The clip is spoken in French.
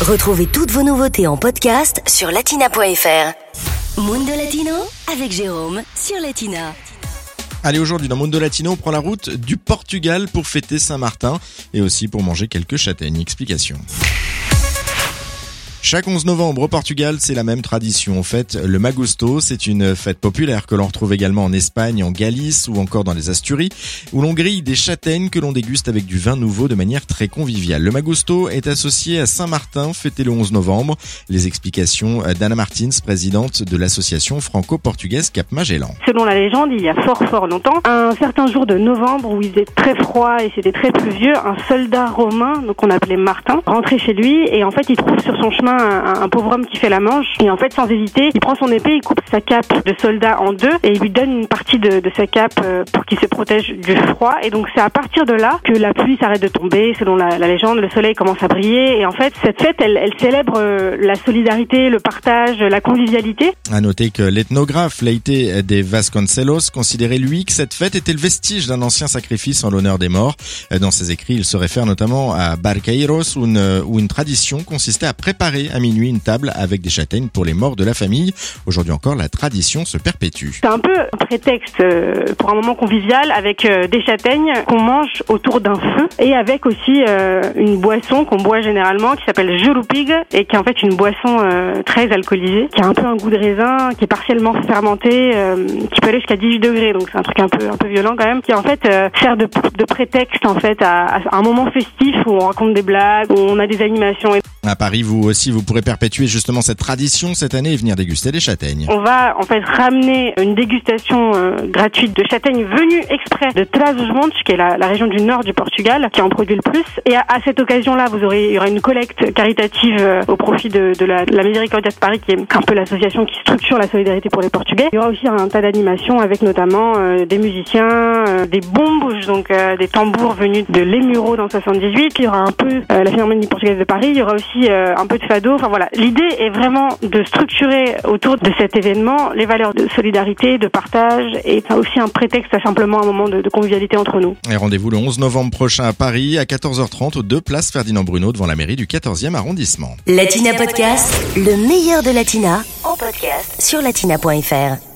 Retrouvez toutes vos nouveautés en podcast sur latina.fr. Mundo Latino avec Jérôme sur Latina. Allez, aujourd'hui dans Mundo Latino, on prend la route du Portugal pour fêter Saint-Martin et aussi pour manger quelques châtaignes. Explication. Chaque 11 novembre au Portugal, c'est la même tradition. En fait, le Magusto, c'est une fête populaire que l'on retrouve également en Espagne, en Galice ou encore dans les Asturies, où l'on grille des châtaignes que l'on déguste avec du vin nouveau de manière très conviviale. Le Magusto est associé à Saint-Martin, fêté le 11 novembre. Les explications d'Anna Martins, présidente de l'association franco-portugaise Cap Magellan. Selon la légende, il y a fort fort longtemps, un certain jour de novembre où il faisait très froid et c'était très pluvieux, un soldat romain, donc on appelait Martin, rentrait chez lui et en fait il trouve sur son chemin un, pauvre homme qui fait la manche. Et en fait, sans hésiter, il prend son épée, il coupe sa cape de soldat en deux et il lui donne une partie de, sa cape euh, pour qu'il se protège du froid. Et donc, c'est à partir de là que la pluie s'arrête de tomber. Selon la, légende, le soleil commence à briller. Et en fait, cette fête, elle, célèbre euh, la solidarité, le partage, la convivialité. À noter que l'ethnographe Leite de Vasconcelos considérait lui que cette fête était le vestige d'un ancien sacrifice en l'honneur des morts. Dans ses écrits, il se réfère notamment à Barqueiros où une, où une tradition consistait à préparer à minuit une table avec des châtaignes pour les morts de la famille. Aujourd'hui encore, la tradition se perpétue. C'est un peu un prétexte euh, pour un moment convivial avec euh, des châtaignes qu'on mange autour d'un feu et avec aussi euh, une boisson qu'on boit généralement qui s'appelle jurupig et qui est en fait une boisson très alcoolisée, qui a un peu un goût de raisin, qui est partiellement fermentée, qui peut aller jusqu'à 18 degrés, donc c'est un truc un peu un peu violent quand même, qui en fait sert de, de prétexte en fait à, un moment festif où on raconte des blagues, où on a des animations. À Paris, vous aussi vous pourrez perpétuer justement cette tradition cette année et venir déguster des châtaignes. On va en fait ramener une dégustation euh, gratuite de châtaignes venues exprès de Trás-os-Montes, qui est la, région du nord du Portugal, qui en produit le plus. Et à, cette occasion-là, vous aurez, il y aura une collecte caritative euh, au profit de, la, la Miséricordia de Paris, qui est un peu l'association qui structure la solidarité pour les Portugais. Il y aura aussi un tas d'animations avec notamment euh, des musiciens, des bombes, donc des tambours venus de l'Emuro dans 78. Il y aura un peu la Philharmonie portugaise de Paris. Il y aura aussi un peu de fado Enfin voilà, l'idée est vraiment de structurer autour de cet événement les valeurs de solidarité, de partage et aussi un prétexte à simplement un moment de, convivialité entre nous. Et rendez-vous le 11 novembre prochain à Paris à 14h30 aux deux places Ferdinand Bruno devant la mairie du 14e arrondissement. Latina Podcast, le meilleur de Latina en podcast sur latina.fr.